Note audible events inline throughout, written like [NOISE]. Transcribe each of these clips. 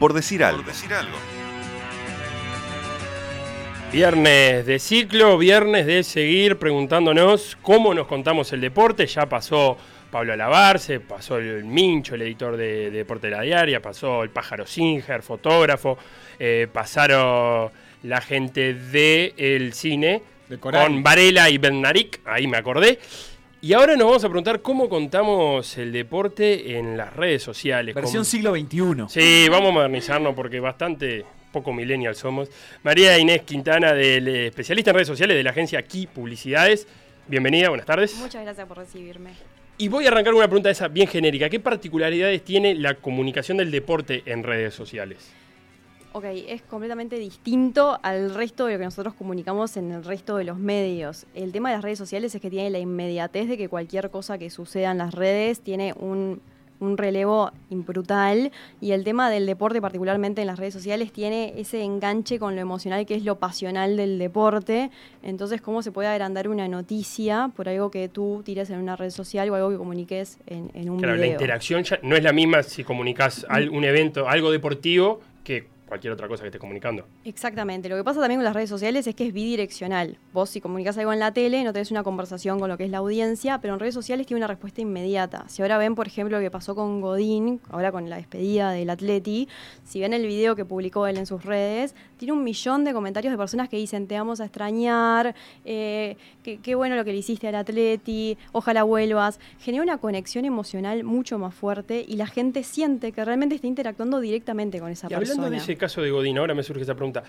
Por decir algo. Viernes de ciclo, viernes de seguir preguntándonos cómo nos contamos el deporte. Ya pasó Pablo Alabarce, pasó el Mincho, el editor de, Deporte de la Diaria, pasó el Pájaro Singer, fotógrafo, eh, pasaron la gente del cine con Varela y Bernaric, ahí me acordé. Y ahora nos vamos a preguntar cómo contamos el deporte en las redes sociales. Versión siglo XXI. Sí, vamos a modernizarnos porque bastante poco millennial somos. María Inés Quintana, del especialista en redes sociales de la agencia Aquí Publicidades. Bienvenida, buenas tardes. Muchas gracias por recibirme. Y voy a arrancar una pregunta esa bien genérica. ¿Qué particularidades tiene la comunicación del deporte en redes sociales? Ok, es completamente distinto al resto de lo que nosotros comunicamos en el resto de los medios. El tema de las redes sociales es que tiene la inmediatez de que cualquier cosa que suceda en las redes tiene un, relevo brutal y el tema del deporte particularmente en las redes sociales tiene ese enganche con lo emocional que es lo pasional del deporte. Entonces, ¿cómo se puede agrandar una noticia por algo que tú tires en una red social o algo que comuniques en, en un claro, la interacción ya no es la misma si comunicas un evento, algo deportivo, que cualquier otra cosa que estés comunicando. Exactamente. Lo que pasa también con las redes sociales es que es bidireccional. Vos si comunicas algo en la tele no tenés una conversación con lo que es la audiencia, pero en redes sociales tiene una respuesta inmediata. Si ahora ven, por ejemplo, lo que pasó con Godín, ahora con la despedida del Atleti, si ven el video que publicó él en sus redes, tiene un millón de comentarios de personas que dicen te vamos a extrañar, eh, qué, bueno lo que le hiciste al Atleti, ojalá vuelvas. Genera una conexión emocional mucho más fuerte y la gente siente que realmente está interactuando directamente con esa persona caso de Godín, ahora me surge esa pregunta.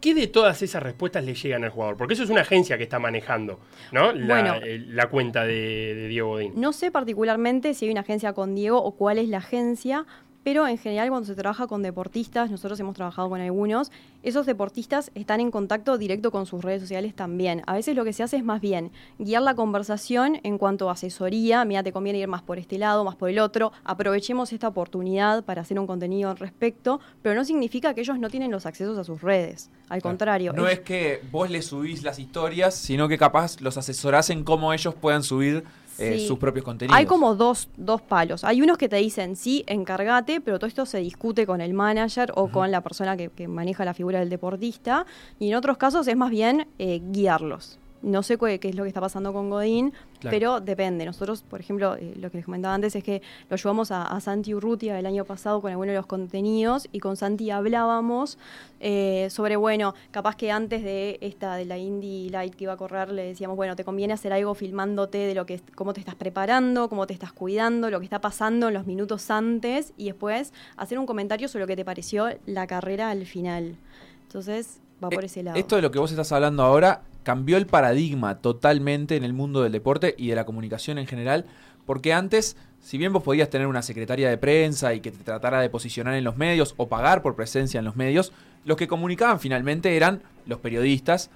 ¿Qué de todas esas respuestas le llegan al jugador? Porque eso es una agencia que está manejando, ¿no? La, la cuenta de, de, Diego Godín. No sé particularmente si hay una agencia con Diego o cuál es la agencia, pero en general cuando se trabaja con deportistas, nosotros hemos trabajado con algunos, esos deportistas están en contacto directo con sus redes sociales también. A veces lo que se hace es más bien guiar la conversación en cuanto a asesoría, mira, te conviene ir más por este lado, más por el otro, aprovechemos esta oportunidad para hacer un contenido al respecto, pero no significa que ellos no tienen los accesos a sus redes, al contrario. No es que vos les subís las historias, sino que capaz los asesorás en cómo ellos puedan subir eh, sus propios contenidos. Hay como dos, dos palos. Hay unos que te dicen, sí, encárgate, pero todo esto se discute con el manager o con la persona que, maneja la figura del deportista. Y en otros casos es más bien eh, guiarlos. No sé qué, es lo que está pasando con Godín, pero depende. Nosotros, por ejemplo, eh, lo que les comentaba antes es que lo llevamos a, Santi Urrutia el año pasado con algunos de los contenidos y con Santi hablábamos eh, sobre, bueno, capaz que antes de esta, de la Indie Light que iba a correr, le decíamos, bueno, te conviene hacer algo filmándote de lo que, cómo te estás preparando, cómo te estás cuidando, lo que está pasando en los minutos antes y después hacer un comentario sobre lo que te pareció la carrera al final. Entonces, va eh, por ese lado. Esto de lo que vos estás hablando ahora cambió el paradigma totalmente en el mundo del deporte y de la comunicación en general, porque antes, si bien vos podías tener una secretaria de prensa y que te tratara de posicionar en los medios o pagar por presencia en los medios, los que comunicaban finalmente eran los periodistas,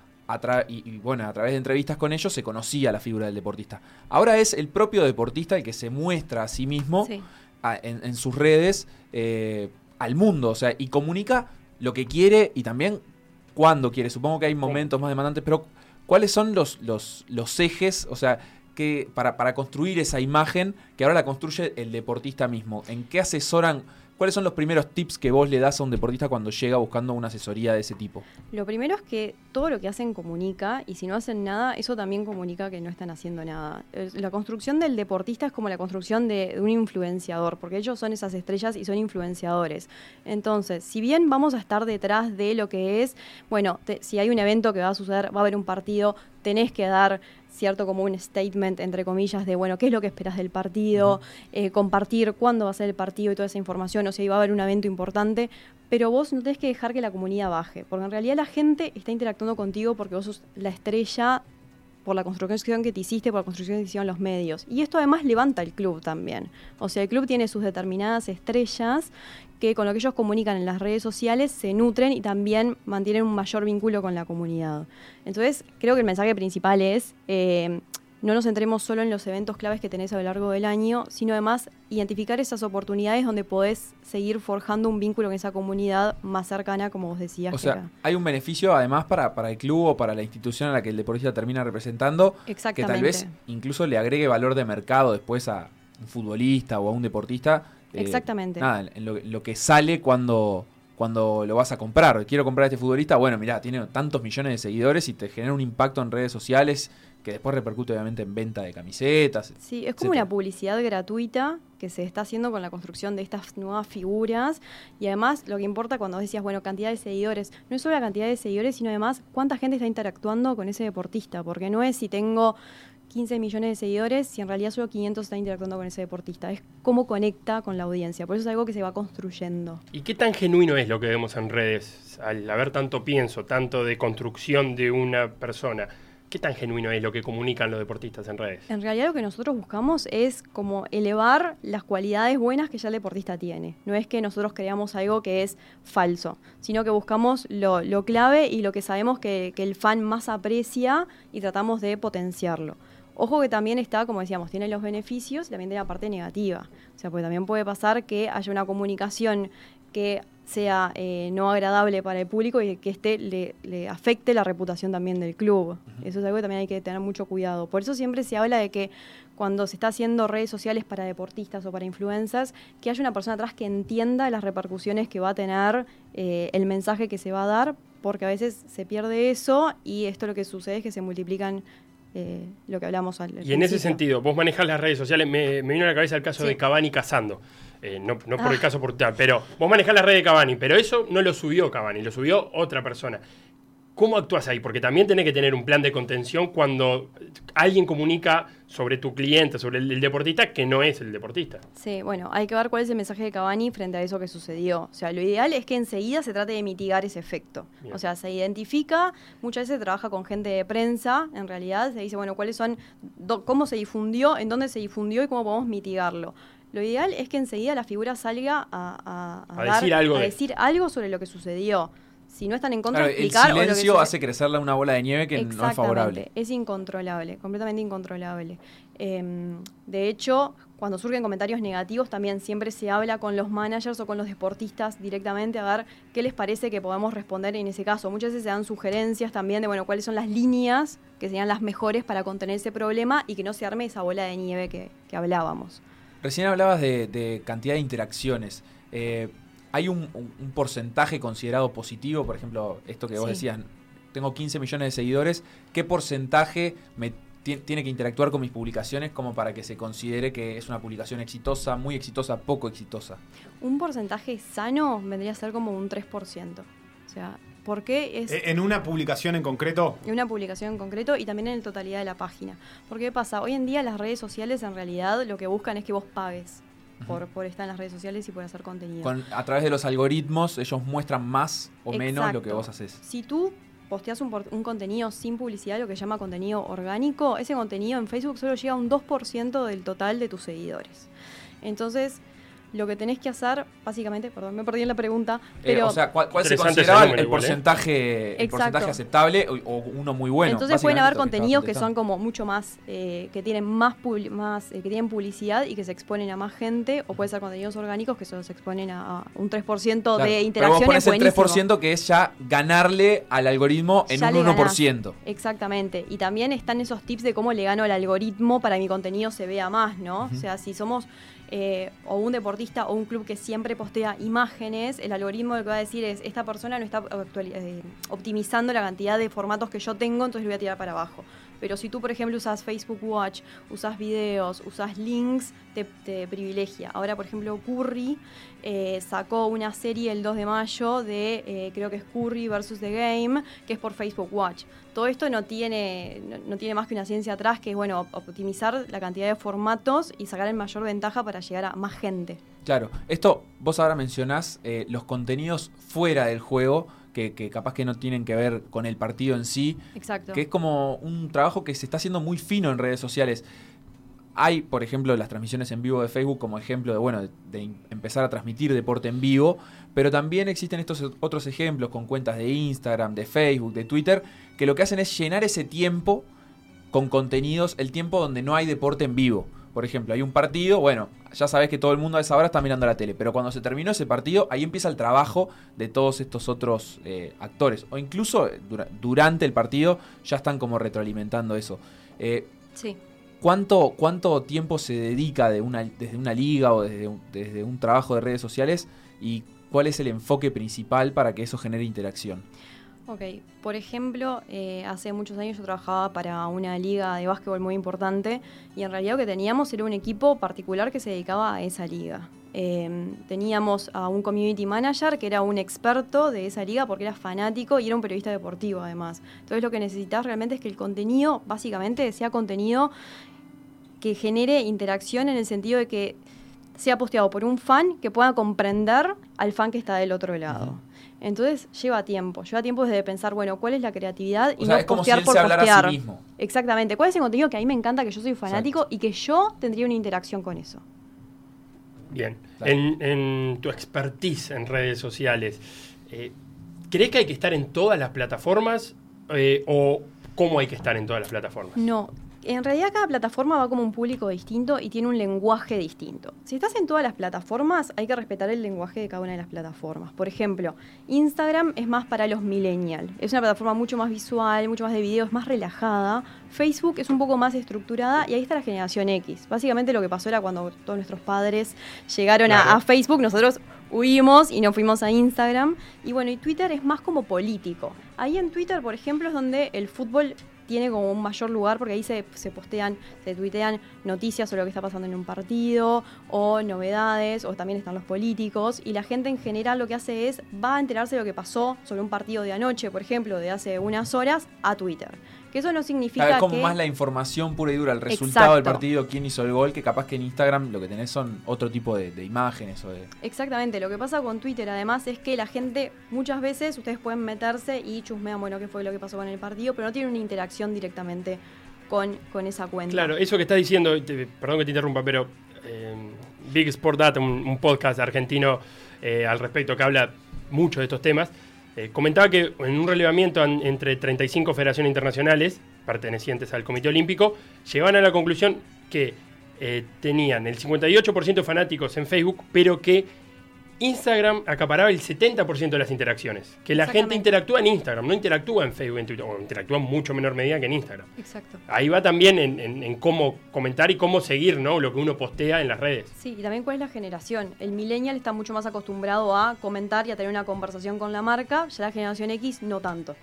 y, bueno, a través de entrevistas con ellos se conocía la figura del deportista. Ahora es el propio deportista el que se muestra a sí mismo en, sus redes eh, al mundo, o sea, y comunica lo que quiere y también cuándo quiere. Supongo que hay momentos más demandantes, pero ¿cuáles son los, los, los ejes? O sea, que para, para construir esa imagen que ahora la construye el deportista mismo. ¿En qué asesoran? ¿Cuáles son los primeros tips que vos le das a un deportista cuando llega buscando una asesoría de ese tipo? Lo primero es que todo lo que hacen comunica y si no hacen nada, eso también comunica que no están haciendo nada. La construcción del deportista es como la construcción de, un influenciador, porque ellos son esas estrellas y son influenciadores. Entonces, si bien vamos a estar detrás de lo que es, bueno, si hay un evento que va a suceder, va a haber un partido, tenés que dar cierto como un statement, entre comillas, de, bueno, qué es lo que esperas del partido, eh, compartir cuándo va a ser el partido y toda esa información, o sea, va a haber un evento importante, pero vos no tenés que dejar que la comunidad baje, porque en realidad la gente está interactuando contigo porque vos sos la estrella por la construcción que te hiciste, por la construcción que hicieron los medios. Y esto además levanta el club también. O sea, el club tiene sus determinadas estrellas que con lo que ellos comunican en las redes sociales se nutren y también mantienen un mayor vínculo con la comunidad. Entonces, creo que el mensaje principal es... Eh, no nos centremos solo en los eventos claves que tenés a lo largo del año, sino además identificar esas oportunidades donde podés seguir forjando un vínculo con esa comunidad más cercana, como vos decías. O sea, hay un beneficio además para, para el club o para la institución a la que el deportista termina representando, que tal vez incluso le agregue valor de mercado después a un futbolista o a un deportista eh, Exactamente. Nada, en lo, lo que sale cuando, cuando lo vas a comprar. Quiero comprar a este futbolista, bueno, mirá, tiene tantos millones de seguidores y te genera un impacto en redes sociales que después repercute obviamente en venta de camisetas. Sí, es como etcétera. una publicidad gratuita que se está haciendo con la construcción de estas nuevas figuras y además lo que importa cuando decías, bueno, cantidad de seguidores, no es solo la cantidad de seguidores, sino además cuánta gente está interactuando con ese deportista, porque no es si tengo 15 millones de seguidores si en realidad solo 500 está interactuando con ese deportista, es cómo conecta con la audiencia, por eso es algo que se va construyendo. ¿Y qué tan genuino es lo que vemos en redes? Al haber tanto pienso, tanto de construcción de una persona, ¿qué tan genuino es lo que comunican los deportistas en redes? En realidad lo que nosotros buscamos es como elevar las cualidades buenas que ya el deportista tiene. No es que nosotros creamos algo que es falso, sino que buscamos lo, lo clave y lo que sabemos que, que el fan más aprecia y tratamos de potenciarlo. Ojo que también está, como decíamos, tiene los beneficios y también tiene la parte negativa. O sea, porque también puede pasar que haya una comunicación que sea eh, no agradable para el público y que este le, le afecte la reputación también del club. Eso es algo que también hay que tener mucho cuidado. Por eso siempre se habla de que cuando se está haciendo redes sociales para deportistas o para influencers, que haya una persona atrás que entienda las repercusiones que va a tener eh, el mensaje que se va a dar, porque a veces se pierde eso y esto lo que sucede es que se multiplican eh, lo que hablamos al Y en ese sentido, vos manejás las redes sociales, me, me vino a la cabeza el caso Sí. de Cavani cazando. Eh, no, no por Ah. el caso portal, pero vos manejás las redes de Cavani, pero eso no lo subió Cavani, lo subió otra persona. ¿Cómo actúas ahí? Porque también tenés que tener un plan de contención cuando alguien comunica sobre tu cliente, sobre el, el deportista, que no es el deportista. Sí, bueno, hay que ver cuál es el mensaje de Cavani frente a eso que sucedió. O sea, lo ideal es que enseguida se trate de mitigar ese efecto. Bien. O sea, se identifica, muchas veces se trabaja con gente de prensa, en realidad, se dice, bueno, cuáles son, do- cómo se difundió, en dónde se difundió y cómo podemos mitigarlo. Lo ideal es que enseguida la figura salga a, a- a A dar- decir algo de- decir algo sobre lo que sucedió. Si no están en contra, Claro, el explicar o lo que silencio hace crecerle una bola de nieve que no es favorable. Es incontrolable, completamente incontrolable. Em, de hecho, cuando surgen comentarios negativos, también siempre se habla con los managers o con los deportistas directamente a ver qué les parece que podamos responder en ese caso. Muchas veces se dan sugerencias también de bueno cuáles son las líneas que serían las mejores para contener ese problema y que no se arme esa bola de nieve que, que hablábamos. Recién hablabas de, de cantidad de interacciones. Eh, ¿Hay un, un- un porcentaje considerado positivo? Por ejemplo, esto que vos Sí. decías, tengo 15 millones de seguidores. ¿Qué porcentaje me ti- tiene que interactuar con mis publicaciones como para que se considere que es una publicación exitosa, muy exitosa, poco exitosa? Un porcentaje sano vendría a ser como un 3%. O sea, ¿por qué es Eh, En una publicación en concreto, en una publicación en concreto y también en la totalidad de la página. Porque ¿qué pasa? Hoy en día las redes sociales en realidad lo que buscan es que vos pagues por, por estar en las redes sociales y por hacer contenido. Con- a través de los algoritmos, ellos muestran más o menos lo que vos haces. Si tú posteas un, un contenido sin publicidad, lo que se llama contenido orgánico, ese contenido en Facebook solo llega a un 2% del total de tus seguidores. Entonces, lo que tenés que hacer, básicamente, perdón, me perdí en la pregunta, Eh, pero... o sea, ¿cuál, cuál se consideraba el igual, ¿eh? porcentaje, el porcentaje aceptable o, o uno muy bueno? Entonces pueden haber contenidos que son como mucho más, eh, que tienen más, publi- más eh, que tienen publicidad y que se exponen a más gente, o puede ser contenidos orgánicos que solo se exponen a, a un 3% contestando. Claro, de Pero vos interacciones. pones el buenísimo. 3% que es ya ganarle al algoritmo en Ya un le 1%. Exactamente. Y también están esos tips de cómo le gano al algoritmo para que mi contenido se vea más, ¿no? O sea, si somos eh, o un deportista o un club que siempre postea imágenes, el algoritmo lo que va a decir es, esta persona no está eh, optimizando la cantidad de formatos que yo tengo, entonces lo voy a tirar para abajo. Pero si tú, por ejemplo, usas Facebook Watch, usas videos, usas links, te, privilegia. Ahora, por ejemplo, Curry eh, sacó una serie el 2 de mayo de, eh, creo que es Curry versus The Game, que es por Facebook Watch. Todo esto no tiene, no, tiene más que una ciencia atrás, que es, bueno, op- optimizar la cantidad de formatos y sacar el mayor ventaja para llegar a más gente. Claro, esto vos ahora mencionás eh, los contenidos fuera del juego que, que capaz que no tienen que ver con el partido en sí, Exacto. que es como un trabajo que se está haciendo muy fino en redes sociales. Hay, por ejemplo, las transmisiones en vivo de Facebook como ejemplo de, bueno, de, de em- empezar a transmitir deporte en vivo, pero también existen estos otros ejemplos con cuentas de Instagram, de Facebook, de Twitter, que lo que hacen es llenar ese tiempo con contenidos, el tiempo donde no hay deporte en vivo. Por ejemplo, hay un partido, bueno, ya sabes que todo el mundo a esa hora está mirando la tele, pero cuando se terminó ese partido, ahí empieza el trabajo de todos estos otros eh, actores. O incluso eh, dura- durante el partido ya están como retroalimentando eso. Eh, Sí. ¿cuánto, ¿cuánto tiempo se dedica de una, desde una liga o desde un, desde un trabajo de redes sociales y cuál es el enfoque principal para que eso genere interacción? Ok, por ejemplo, eh, hace muchos años yo trabajaba para una liga de básquetbol muy importante y en realidad lo que teníamos era un equipo particular que se dedicaba a esa liga. Eh, teníamos a un community manager que era un experto de esa liga porque era fanático y era un periodista deportivo además. Entonces lo que necesitas realmente es que el contenido básicamente sea contenido que genere interacción en el sentido de que sea posteado por un fan que pueda comprender al fan que está del otro lado. Entonces lleva tiempo, lleva tiempo desde pensar, bueno, cuál es la creatividad y O sea, no es como postear si él por se hablara a sí postear. mismo. Exactamente. ¿Cuál es el contenido que a mí me encanta, que yo soy fanático y que yo tendría una interacción con eso? Bien. Claro. En, en tu expertise en redes sociales, eh, ¿crees que hay que estar en todas las plataformas eh, o cómo hay que estar en todas las plataformas? No. En realidad cada plataforma va como un público distinto y tiene un lenguaje distinto. Si estás en todas las plataformas, hay que respetar el lenguaje de cada una de las plataformas. Por ejemplo, Instagram es más para los millennials. Es una plataforma mucho más visual, mucho más de videos, más relajada. Facebook es un poco más estructurada y ahí está la generación X. Básicamente lo que pasó era cuando todos nuestros padres llegaron a- Facebook, nosotros huimos y nos fuimos a Instagram. Y bueno, y Twitter es más como político. Ahí en Twitter, por ejemplo, es donde el fútbol tiene como un mayor lugar porque ahí se, se postean, se tuitean noticias sobre lo que está pasando en un partido o novedades o también están los políticos y la gente en general lo que hace es va a enterarse de lo que pasó sobre un partido de anoche, por ejemplo, de hace unas horas a Twitter. Que eso no significa Claro, es como que... más la información pura y dura, el resultado del partido, quién hizo el gol, que capaz que en Instagram lo que tenés son otro tipo de, de imágenes o de... Exactamente, lo que pasa con Twitter además es que la gente muchas veces ustedes pueden meterse y chusmean, bueno, qué fue lo que pasó con el partido, pero no tienen una interacción directamente con, con esa cuenta. Claro, eso que estás diciendo, te- perdón que te interrumpa, pero eh, Big Sport Data, un, un podcast argentino eh, al respecto que habla mucho de estos temas, eh, comentaba que en un relevamiento an- entre 35 federaciones internacionales pertenecientes al Comité Olímpico, llegaban a la conclusión que eh, tenían el 58% de fanáticos en Facebook, pero que Instagram acaparaba el 70% de las interacciones. Que la gente interactúa en Instagram, no interactúa en Facebook, en Twitter, o interactúa en mucho menor medida que en Instagram. Exacto. Ahí va también en, en- en cómo comentar y cómo seguir ¿no? lo que uno postea en las redes. Sí, y también cuál es la generación. El millennial está mucho más acostumbrado a comentar y a tener una conversación con la marca, ya la generación X no tanto.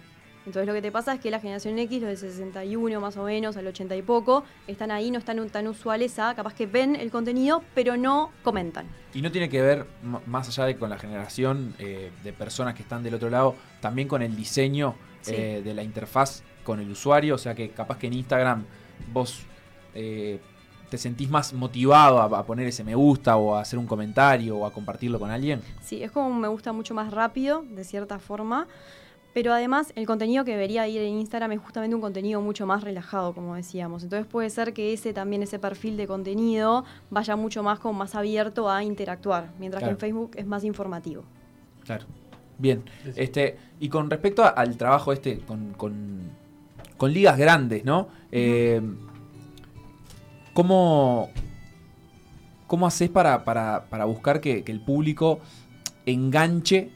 Entonces lo que te pasa es que la generación X, los de 61 más o menos, al 80 y poco, están ahí, no están tan usuales a, capaz que ven el contenido, pero no comentan. Y no tiene que ver, más allá de con la generación eh, de personas que están del otro lado, también con el diseño Sí. eh, de la interfaz con el usuario. O sea que capaz que en Instagram vos eh, te sentís más motivado a, a poner ese me gusta o a hacer un comentario o a compartirlo con alguien. Sí, es como un me gusta mucho más rápido, de cierta forma. Pero además, el contenido que debería ir en Instagram es justamente un contenido mucho más relajado, como decíamos. Entonces puede ser que ese también, ese perfil de contenido, vaya mucho más como más abierto a interactuar, mientras Claro. que en Facebook es más informativo. Claro. Bien. Este, y con respecto a- al trabajo este con, con- con ligas grandes, ¿no? Eh, ¿cómo, ¿Cómo haces para, para- para buscar que, que el público enganche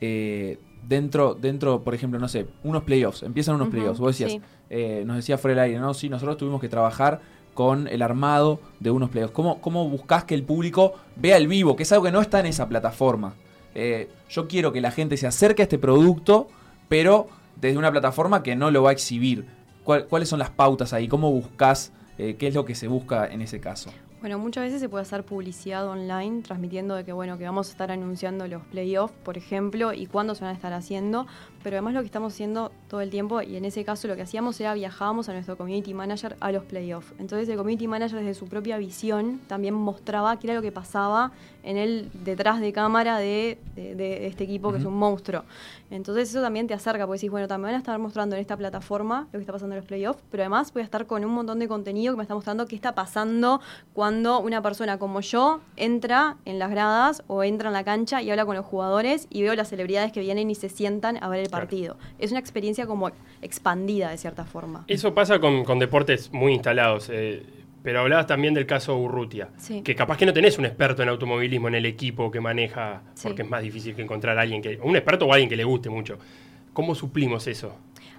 eh, dentro, dentro, por ejemplo, no sé, unos playoffs? Empiezan unos playoffs. Vos decías, sí. eh, nos decía fuera del aire, ¿no? Sí, nosotros tuvimos que trabajar con el armado de unos playoffs. ¿Cómo, ¿Cómo buscas que el público vea el vivo? Que es algo que no está en esa plataforma. Eh, yo quiero que la gente se acerque a este producto, pero desde una plataforma que no lo va a exhibir. ¿Cuál- ¿Cuáles son las pautas ahí? ¿Cómo buscas? eh, ¿Qué es lo que se busca en ese caso? Bueno, muchas veces se puede hacer publicidad online transmitiendo de que bueno que vamos a estar anunciando los playoffs, por ejemplo, y cuándo se van a estar haciendo, pero además lo que estamos haciendo todo el tiempo y en ese caso lo que hacíamos era viajábamos a nuestro community manager a los playoffs. Entonces el community manager desde su propia visión también mostraba qué era lo que pasaba en el detrás de cámara de, de- de este equipo que es un monstruo. Entonces eso también te acerca, porque decís, bueno, también van a estar mostrando en esta plataforma lo que está pasando en los playoffs, pero además voy a estar con un montón de contenido que me está mostrando qué está pasando cuando una persona como yo entra en las gradas o entra en la cancha y habla con los jugadores y veo las celebridades que vienen y se sientan a ver el Partido. Es una experiencia como expandida de cierta forma. Eso pasa con, con deportes muy instalados. eh, pero hablabas también del caso Urrutia. Sí. Que capaz que no tenés un experto en automovilismo en el equipo que maneja, Sí. porque es más difícil que encontrar a alguien que. Un experto o alguien que le guste mucho. ¿Cómo suplimos eso?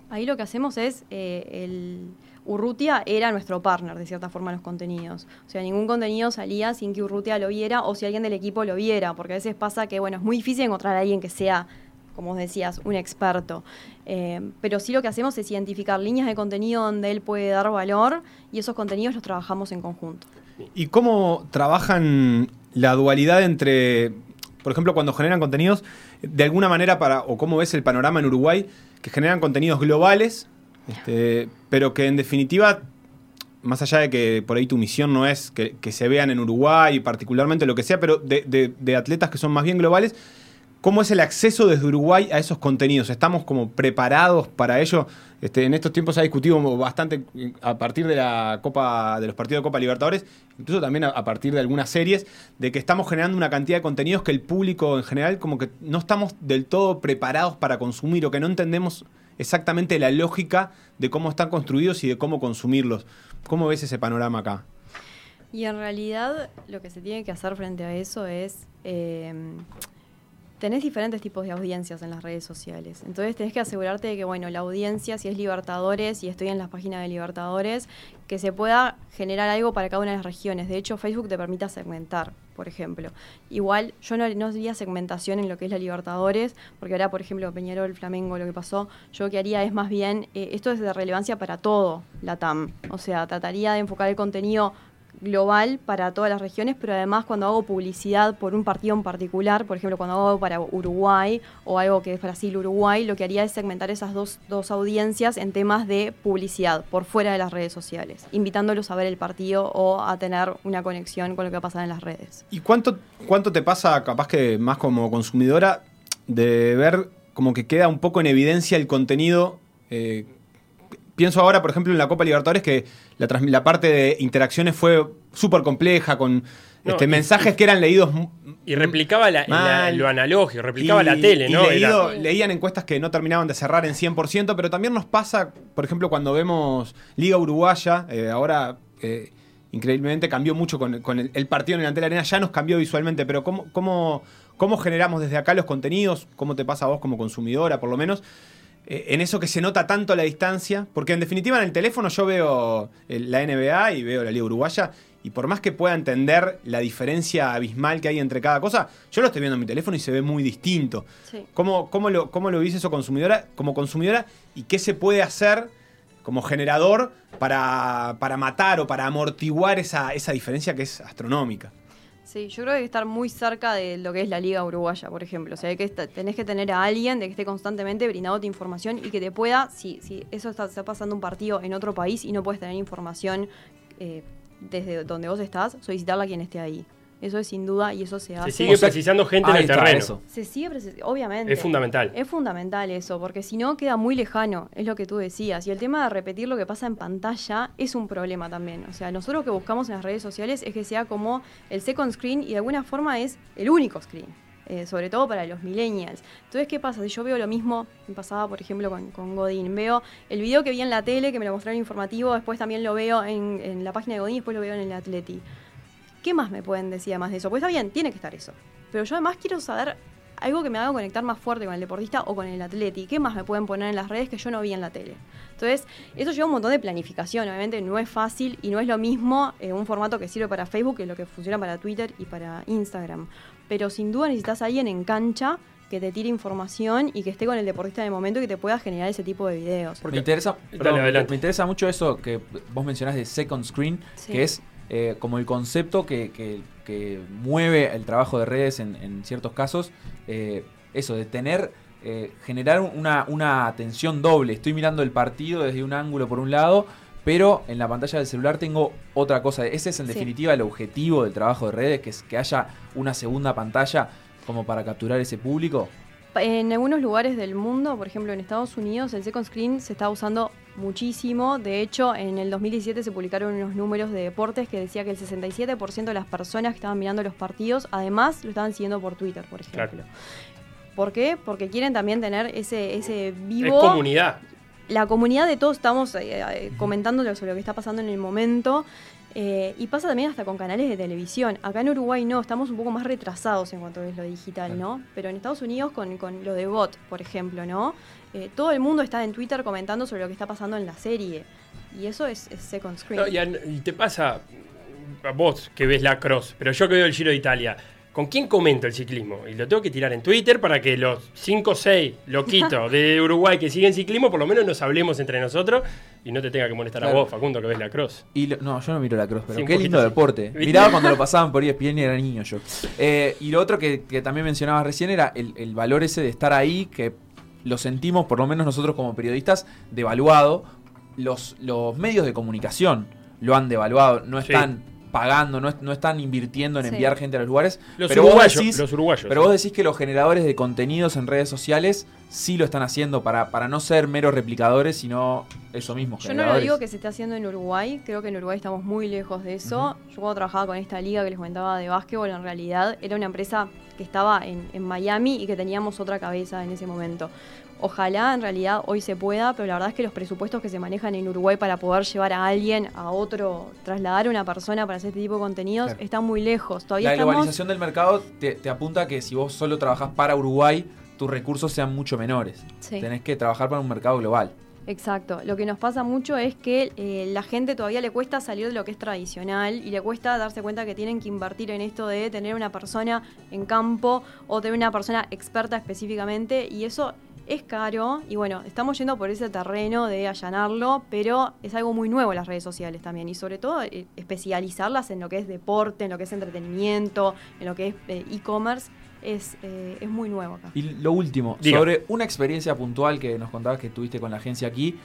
Ahí lo que hacemos es, eh, el Urrutia era nuestro partner, de cierta forma, en los contenidos. O sea, ningún contenido salía sin que Urrutia lo viera o si alguien del equipo lo viera, porque a veces pasa que, bueno, es muy difícil encontrar a alguien que sea como decías, un experto. Eh, pero sí lo que hacemos es identificar líneas de contenido donde él puede dar valor y esos contenidos los trabajamos en conjunto. ¿Y cómo trabajan la dualidad entre, por ejemplo, cuando generan contenidos, de alguna manera para, o cómo ves el panorama en Uruguay, que generan contenidos globales, este, pero que en definitiva, más allá de que por ahí tu misión no es que, se vean en Uruguay, particularmente lo que sea, pero de atletas que son más bien globales, ¿Cómo es el acceso desde Uruguay a esos contenidos? ¿Estamos como preparados para ello? Este, en estos tiempos se ha discutido bastante a partir de la Copa, de los partidos de Copa Libertadores, incluso también a, partir de algunas series, de que estamos generando una cantidad de contenidos que el público en general como que no estamos del todo preparados para consumir o que no entendemos exactamente la lógica de cómo están construidos y de cómo consumirlos. ¿Cómo ves ese panorama acá? Y en realidad lo que se tiene que hacer frente a eso es eh, tenés diferentes tipos de audiencias en las redes sociales. Entonces tenés que asegurarte de que, bueno, la audiencia, si es Libertadores y estoy en las páginas de Libertadores, que se pueda generar algo para cada una de las regiones. De hecho, Facebook te permite segmentar, por ejemplo. Igual, yo no, no haría segmentación en lo que es la Libertadores, porque ahora, por ejemplo, Peñarol, Flamengo, lo que pasó, yo lo que haría es más bien, eh, esto es de relevancia para todo la TAM. O sea, trataría de enfocar el contenido global para todas las regiones, pero además cuando hago publicidad por un partido en particular, por ejemplo, cuando hago para Uruguay o algo que es Brasil-Uruguay, lo que haría es segmentar esas dos, dos, audiencias en temas de publicidad por fuera de las redes sociales, invitándolos a ver el partido o a tener una conexión con lo que va a pasar en las redes. ¿Y cuánto, cuánto te pasa, capaz que más como consumidora, de ver como que queda un poco en evidencia el contenido? Eh, pienso ahora, por ejemplo, en la Copa Libertadores que la, la parte de interacciones fue súper compleja, con este, mensajes que eran leídos. Y replicaba lo analógico, replicaba la tele, ¿no? Leían encuestas que no terminaban de cerrar en 100%, pero también nos pasa, por ejemplo, cuando vemos Liga Uruguaya, eh, ahora. Eh, increíblemente cambió mucho con, el, partido en el ante la arena, ya nos cambió visualmente, pero ¿cómo, cómo, ¿cómo generamos desde acá los contenidos? ¿Cómo te pasa a vos como consumidora, por lo menos? Eh, en eso que se nota tanto la distancia, porque en definitiva en el teléfono yo veo eh, la NBA y veo la Liga Uruguaya, y por más que pueda entender la diferencia abismal que hay entre cada cosa, yo lo estoy viendo en mi teléfono y se ve muy distinto. ¿Cómo, lo, ¿Cómo lo eso consumidora, como consumidora y qué se puede hacer como generador para, para matar o para amortiguar esa, esa diferencia que es astronómica? Sí, yo creo que hay que estar muy cerca de lo que es la Liga Uruguaya, por ejemplo. O sea, que tenés que tener a alguien de que esté constantemente brindándote información y que te pueda, si, si eso está, pasando un partido en otro país y no puedes tener información eh, desde donde vos estás, solicitarla a quien esté ahí. Eso es sin duda y eso se hace. Se sigue precisando gente en el terreno. Se sigue precisando, obviamente. Es fundamental. Es fundamental eso, porque si no queda muy lejano, es lo que tú decías. Y el tema de repetir lo que pasa en pantalla es un problema también. O sea, nosotros lo que buscamos en las redes sociales es que sea como el second screen y de alguna forma es el único screen. Eh, sobre todo para los millennials. Entonces, ¿qué pasa? Si yo veo lo mismo, me pasaba, por ejemplo, con, con, Godín, veo el video que vi en la tele, que me lo mostraron informativo, después también lo veo en, en la página de Godín y después lo veo en el Atleti. ¿Qué más me pueden decir además de eso? Pues está bien, tiene que estar eso. Pero yo además quiero saber algo que me haga conectar más fuerte con el deportista o con el atleti. ¿Qué más me pueden poner en las redes que yo no vi en la tele? Entonces, eso lleva un montón de planificación. Obviamente no es fácil y no es lo mismo en un formato que sirve para Facebook que lo que funciona para Twitter y para Instagram. Pero sin duda necesitas a alguien en cancha que te tire información y que esté con el deportista de momento y que te pueda generar ese tipo de videos. me, interesa, me interesa mucho eso que vos mencionás de second screen, que es eh, como el concepto que, mueve el trabajo de redes en, ciertos casos, eh, eso, de tener, eh, generar una, una atención doble. Estoy mirando el partido desde un ángulo por un lado, pero en la pantalla del celular tengo otra cosa. Ese es en definitiva el objetivo del trabajo de redes, que es que haya una segunda pantalla como para capturar ese público. En algunos lugares del mundo, por ejemplo en Estados Unidos, el second screen se está usando muchísimo. De hecho, en el 2017 se publicaron unos números de deportes que decía que el 67% de las personas que estaban mirando los partidos, además lo estaban siguiendo por Twitter, por ejemplo. ¿Por qué? Porque quieren también tener ese, ese vivo... Es comunidad. La comunidad de todos estamos eh, eh, comentando sobre lo que está pasando en el momento Eh, y pasa también hasta con canales de televisión. Acá en Uruguay no, estamos un poco más retrasados en cuanto a lo digital, ¿no? Pero en Estados Unidos con, con lo de bot, por ejemplo, ¿no? Eh, todo el mundo está en Twitter comentando sobre lo que está pasando en la serie. Y eso es, es second screen. No, y, a- y te pasa, a vos que ves la cross, pero yo que veo el Giro de Italia, ¿con quién comento el ciclismo? Y lo tengo que tirar en Twitter para que los 5 o 6 loquitos de [LAUGHS] Uruguay que siguen ciclismo, por lo menos nos hablemos entre nosotros y no te tenga que molestar a vos, Facundo, que ves la cross. Y lo- no, yo no miro la cross, pero Sí, qué lindo deporte. [LAUGHS] Miraba cuando lo pasaban por ESPN y era niño yo. Eh, y lo otro que, que también mencionabas recién era el, el valor ese de estar ahí, que lo sentimos, por lo menos nosotros como periodistas, devaluado. Los, los medios de comunicación lo han devaluado, no están pagando, no, es- no están invirtiendo en Sí. enviar gente a los lugares. Los pero vos uruguayos, decís- los uruguayos. Pero vos decís que los generadores de contenidos en redes sociales sí lo están haciendo para, para no ser meros replicadores, sino eso mismo. Yo no lo digo que se esté haciendo en Uruguay, creo que en Uruguay estamos muy lejos de eso. Yo cuando trabajaba con esta liga que les comentaba de básquetbol, en realidad era una empresa que estaba en, en Miami y que teníamos otra cabeza en ese momento. Ojalá en realidad hoy se pueda, pero la verdad es que los presupuestos que se manejan en Uruguay para poder llevar a alguien, a otro, trasladar a una persona para hacer este tipo de contenidos, Claro. están muy lejos. Todavía La estamos... globalización del mercado te, te apunta a que si vos solo trabajás para Uruguay, tus recursos sean mucho menores. Sí. Tenés que trabajar para un mercado global. Exacto. Lo que nos pasa mucho es que eh, la gente todavía le cuesta salir de lo que es tradicional y le cuesta darse cuenta que tienen que invertir en esto de tener una persona en campo o tener una persona experta específicamente y eso es caro y bueno, estamos yendo por ese terreno de allanarlo, pero es algo muy nuevo las redes sociales también y sobre todo eh, especializarlas en lo que es deporte, en lo que es entretenimiento, en lo que es eh, e-commerce, es, eh, es muy nuevo acá. Y lo último, Diga. sobre una experiencia puntual que nos contabas que tuviste con la agencia aquí.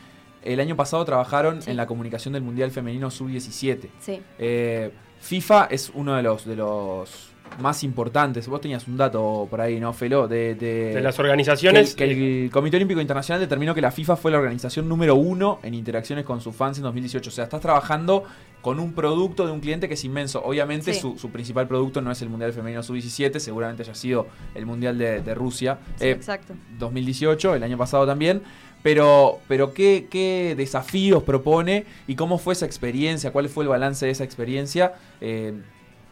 El año pasado trabajaron Sí. en la comunicación del Mundial Femenino Sub-17. Sí. Eh, FIFA es uno de los, de los más importantes. Vos tenías un dato por ahí, ¿no, Felo? De, de- de las organizaciones. el, que el Comité Olímpico Internacional determinó que la FIFA fue la organización número uno en interacciones con sus fans en 2018. O sea, estás trabajando con un producto de un cliente que es inmenso. Obviamente Sí. su, su principal producto no es el Mundial Femenino Sub-17, seguramente haya sido el Mundial de, de Rusia. Sí, Eh, exacto. 2018, el año pasado también. Pero, pero ¿qué, ¿qué desafíos propone y cómo fue esa experiencia? ¿Cuál fue el balance de esa experiencia? eh,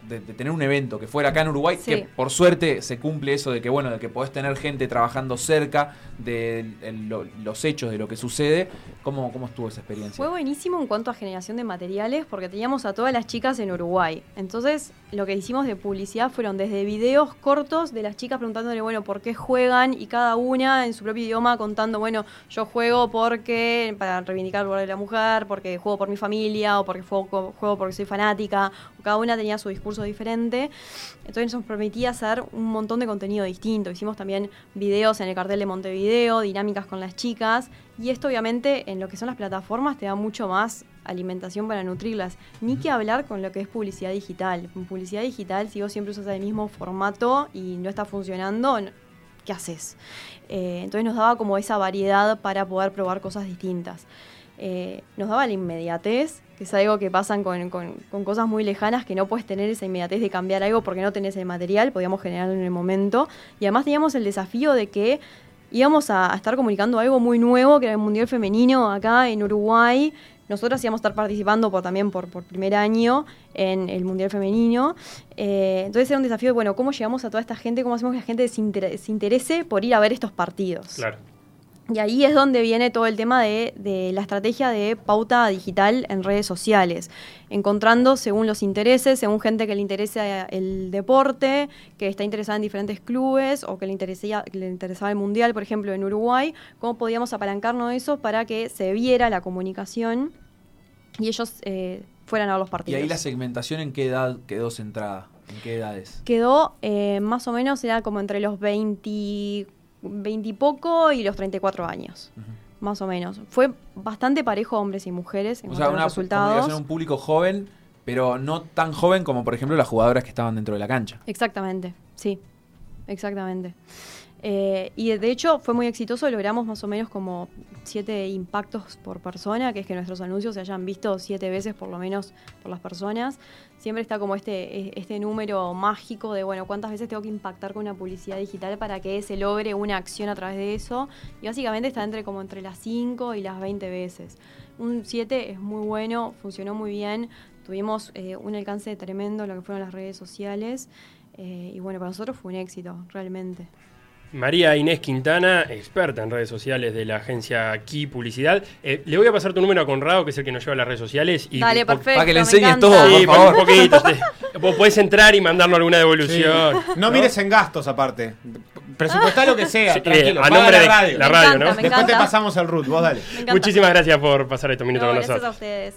de, de tener un evento que fuera acá en Uruguay, Sí. que por suerte se cumple eso de que bueno, de que podés tener gente trabajando cerca de lo- los hechos de lo que sucede. ¿Cómo, cómo estuvo esa experiencia? Fue buenísimo en cuanto a generación de materiales porque teníamos a todas las chicas en Uruguay. Entonces, lo que hicimos de publicidad fueron desde videos cortos de las chicas preguntándole, bueno, por qué juegan y cada una en su propio idioma contando, bueno, yo juego porque para reivindicar el lugar de la mujer, porque juego por mi familia o porque juego, juego porque soy fanática. Cada una tenía su discurso diferente. Entonces nos permitía hacer un montón de contenido distinto. Hicimos también videos en el cartel de Montevideo, dinámicas con las chicas. Y esto obviamente en lo que son las plataformas te da mucho más alimentación para nutrirlas. Ni que hablar con lo que es publicidad digital. En publicidad digital, si vos siempre usas el mismo formato y no está funcionando, ¿qué haces? Eh, entonces nos daba como esa variedad para poder probar cosas distintas. Eh, nos daba la inmediatez, es algo que pasan con, con- con cosas muy lejanas, que no puedes tener esa inmediatez de cambiar algo porque no tenés el material, podíamos generarlo en el momento. Y además teníamos el desafío de que íbamos a, estar comunicando algo muy nuevo, que era el Mundial Femenino acá en Uruguay. Nosotros íbamos a estar participando por, también por, primer año en el Mundial Femenino. Eh, entonces era un desafío de, bueno, ¿cómo llegamos a toda esta gente? ¿Cómo hacemos que la gente se, se interese por ir a ver estos partidos? Claro. Y ahí es donde viene todo el tema de, de la estrategia de pauta digital en redes sociales, encontrando según los intereses, según gente que le interesa el deporte, que está interesada en diferentes clubes o que le, interesía, que le interesaba el mundial, por ejemplo, en Uruguay, cómo podíamos apalancarnos de eso para que se viera la comunicación y ellos eh, fueran a los y partidos. ahí la segmentación en qué edad quedó centrada, en qué edades. Quedó eh, más o menos, era como entre los 20, 20 y y los 34 años. Ujú. Más o menos. Fue bastante parejo hombres y mujeres en O sea, una resultados. un público joven, pero no tan joven como por ejemplo las jugadoras que estaban dentro de la cancha. Exactamente, sí, exactamente. Eh, y de- hecho fue muy exitoso, logramos más o menos como siete impactos por persona, que es que nuestros anuncios se hayan visto siete veces por lo menos por las personas. Siempre está como este, e- este número mágico de, bueno, cuántas veces tengo que impactar con una publicidad digital para que se logre una acción a través de eso. Y básicamente está entre como entre las 5 y las 20 veces. Un 7 es muy bueno, funcionó muy bien. tuvimos eh, un alcance tremendo en lo que fueron las redes sociales. eh, y bueno, para nosotros fue un éxito, realmente. María Inés Quintana, experta en redes sociales de la agencia Key Publicidad. Eh, le voy a pasar tu número a Conrado, que es el que nos lleva a las redes sociales. Y Dale, perfecto. para que le enseñes todo, Sí, por un favor. poquito. [LAUGHS] te- vos podés entrar y mandarnos alguna devolución. No, mires en gastos aparte. Presupuestá lo que sea, Sí, eh, tranquilo. a paga nombre la de radio. la Me radio, encanta, ¿no? me Después te pasamos el root, vos dale. Muchísimas gracias por pasar estos minutos No, con gracias a nosotros. ustedes.